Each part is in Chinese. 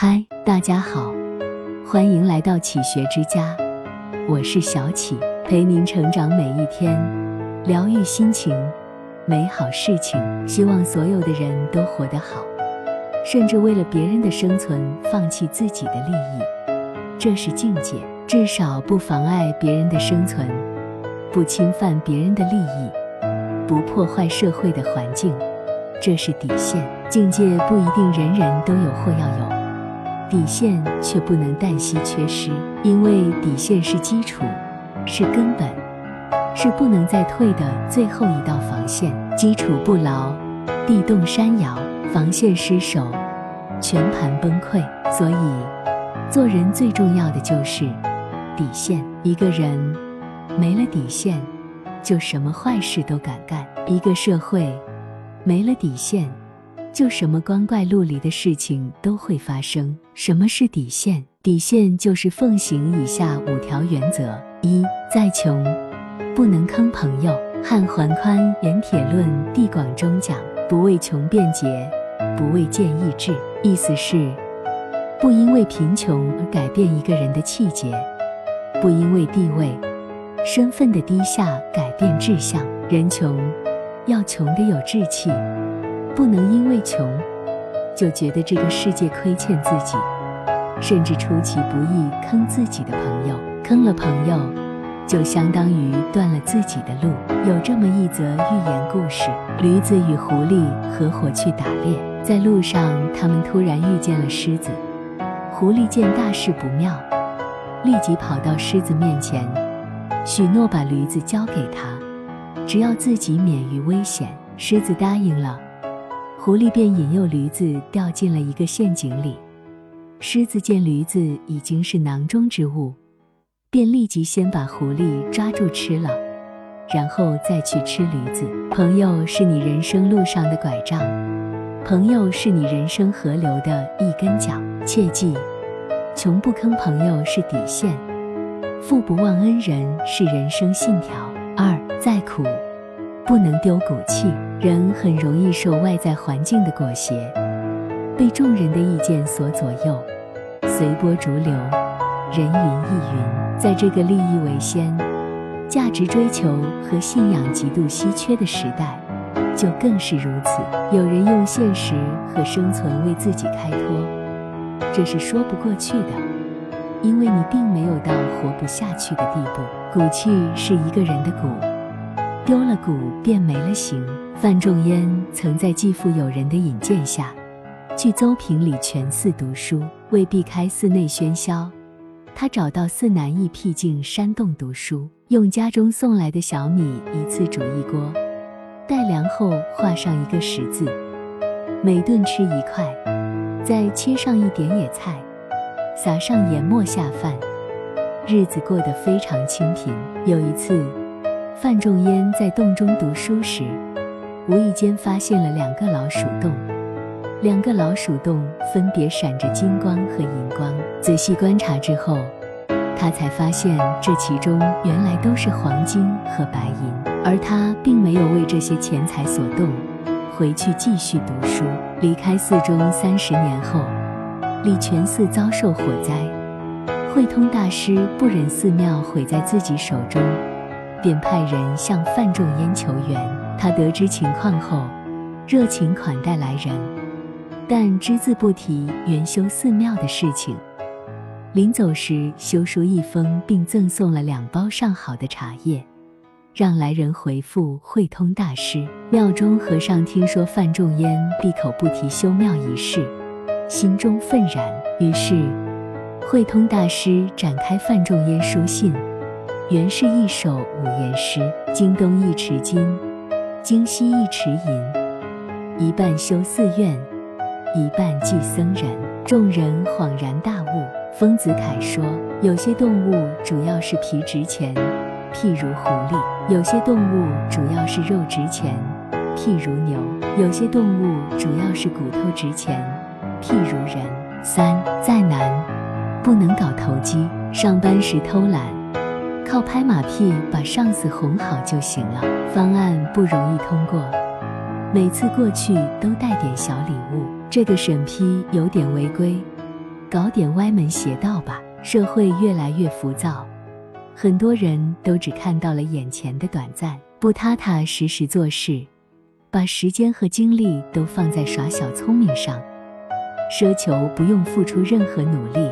嗨，大家好，欢迎来到启学之家，我是小启，陪您成长每一天，疗愈心情，美好事情。希望所有的人都活得好，甚至为了别人的生存放弃自己的利益，这是境界。至少不妨碍别人的生存，不侵犯别人的利益，不破坏社会的环境，这是底线。境界不一定人人都有或要有，底线却不能旦夕缺失，因为底线是基础，是根本，是不能再退的最后一道防线。基础不牢，地动山摇；防线失守，全盘崩溃。所以，做人最重要的就是。底线，一个人没了底线，就什么坏事都敢干；一个社会没了底线，就什么光怪陆离的事情都会发生。什么是底线？底线就是奉行以下五条原则：一，再穷不能坑朋友。汉桓宽《盐铁论·地广》中讲：“不为穷辩解，不为贱易志。”意思是，不因为贫穷而改变一个人的气节。不因为地位、身份的低下改变志向。人穷，要穷得有志气，不能因为穷就觉得这个世界亏欠自己，甚至出其不意坑自己的朋友。坑了朋友，就相当于断了自己的路。有这么一则寓言故事：驴子与狐狸合伙去打猎，在路上，他们突然遇见了狮子。狐狸见大事不妙。立即跑到狮子面前，许诺把驴子交给他，只要自己免于危险。狮子答应了，狐狸便引诱驴子掉进了一个陷阱里。狮子见驴子已经是囊中之物，便立即先把狐狸抓住吃了，然后再去吃驴子。朋友是你人生路上的拐杖，朋友是你人生河流的一根脚，切记。穷不坑朋友是底线，富不忘恩人是人生信条。二，再苦不能丢骨气。人很容易受外在环境的裹挟，被众人的意见所左右，随波逐流，人云亦云。在这个利益为先、价值追求和信仰极度稀缺的时代，就更是如此。有人用现实和生存为自己开脱。这是说不过去的，因为你并没有到活不下去的地步。骨气是一个人的骨，丢了骨便没了形。范仲淹曾在继父友人的引荐下，去邹平里全寺读书。为避开寺内喧嚣，他找到寺南一僻静山洞读书，用家中送来的小米一次煮一锅，待凉后画上一个十字，每顿吃一块。再切上一点野菜，撒上盐末下饭，日子过得非常清贫。有一次，范仲淹在洞中读书时，无意间发现了两个老鼠洞，两个老鼠洞分别闪着金光和银光。仔细观察之后，他才发现这其中原来都是黄金和白银，而他并没有为这些钱财所动。回去继续读书。离开寺中三十年后，礼泉寺遭受火灾，慧通大师不忍寺庙毁在自己手中，便派人向范仲淹求援。他得知情况后，热情款待来人，但只字不提元修寺庙的事情。临走时，修书一封，并赠送了两包上好的茶叶。让来人回复慧通大师。庙中和尚听说范仲淹闭口不提修庙一事，心中愤然。于是，慧通大师展开范仲淹书信，原是一首五言诗：京东一池金，京西一池银，一半修寺院，一半祭僧人。众人恍然大悟。丰子恺说：有些动物主要是皮值钱。譬如狐狸，有些动物主要是肉值钱；譬如牛，有些动物主要是骨头值钱；譬如人。三再难，不能搞投机。上班时偷懒，靠拍马屁把上司哄好就行了。方案不容易通过，每次过去都带点小礼物。这个审批有点违规，搞点歪门邪道吧。社会越来越浮躁，很多人都只看到了眼前的短暂，不踏踏实实做事，把时间和精力都放在耍小聪明上，奢求不用付出任何努力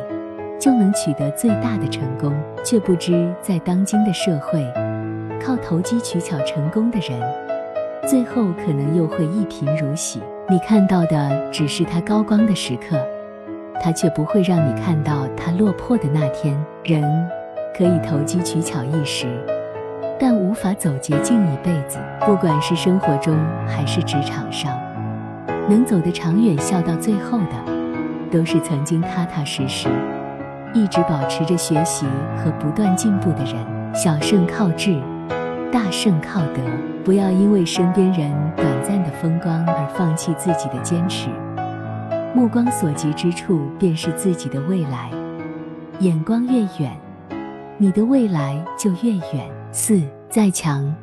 就能取得最大的成功，却不知在当今的社会，靠投机取巧成功的人，最后可能又会一贫如洗。你看到的只是他高光的时刻。他却不会让你看到他落魄的那天。人可以投机取巧一时，但无法走捷径一辈子。不管是生活中还是职场上，能走得长远、笑到最后的，都是曾经踏踏实实、一直保持着学习和不断进步的人。小胜靠智，大胜靠德。不要因为身边人短暂的风光而放弃自己的坚持。目光所及之处，便是自己的未来。眼光越远，你的未来就越远。四，再强，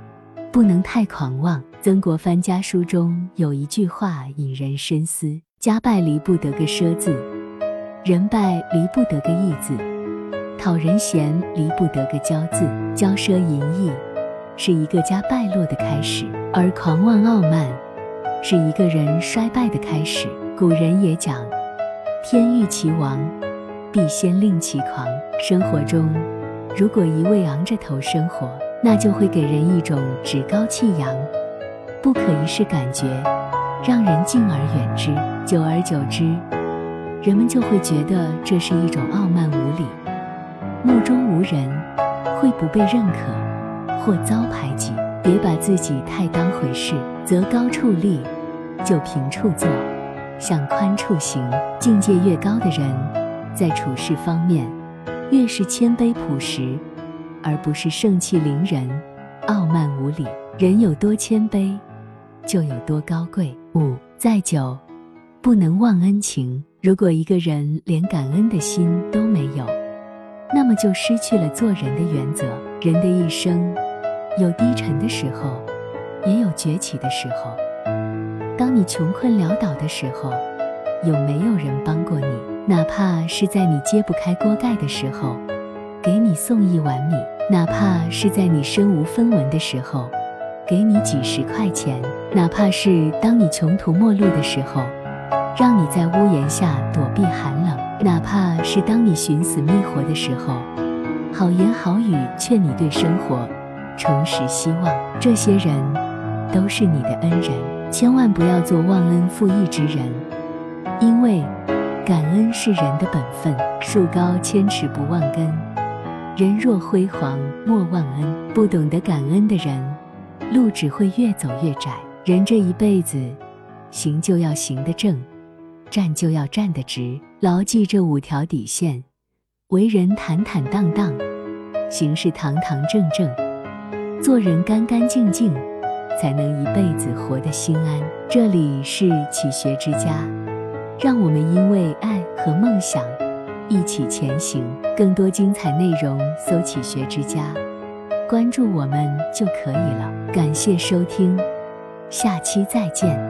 不能太狂妄。曾国藩家书中有一句话引人深思：家败离不得个奢字，人败离不得个义字，讨人嫌离不得个骄字。骄奢淫逸是一个家败落的开始，而狂妄傲慢是一个人衰败的开始。古人也讲，天欲其亡，必先令其狂。生活中，如果一味昂着头生活，那就会给人一种趾高气扬、不可一世感觉，让人敬而远之。久而久之，人们就会觉得这是一种傲慢无礼，目中无人，会不被认可或遭排挤。别把自己太当回事，择高处立，就平处坐。向宽处行，境界越高的人，在处事方面越是谦卑朴实，而不是盛气凌人、傲慢无礼。人有多谦卑，就有多高贵。五再久，不能忘恩情。如果一个人连感恩的心都没有，那么就失去了做人的原则。人的一生，有低沉的时候，也有崛起的时候。当你穷困潦倒的时候，有没有人帮过你？哪怕是在你揭不开锅盖的时候，给你送一碗米；哪怕是在你身无分文的时候，给你几十块钱；哪怕是当你穷途末路的时候，让你在屋檐下躲避寒冷；哪怕是当你寻死觅活的时候，好言好语劝你对生活重拾希望。这些人都是你的恩人。千万不要做忘恩负义之人，因为感恩是人的本分。树高千尺不忘根，人若辉煌莫忘恩。不懂得感恩的人，路只会越走越窄。人这一辈子，行就要行得正，站就要站得直。牢记这五条底线，为人坦坦荡荡，行事堂堂正正，做人干干净净。才能一辈子活得心安。这里是启学之家，让我们因为爱和梦想一起前行。更多精彩内容，搜“启学之家”，关注我们就可以了。感谢收听，下期再见。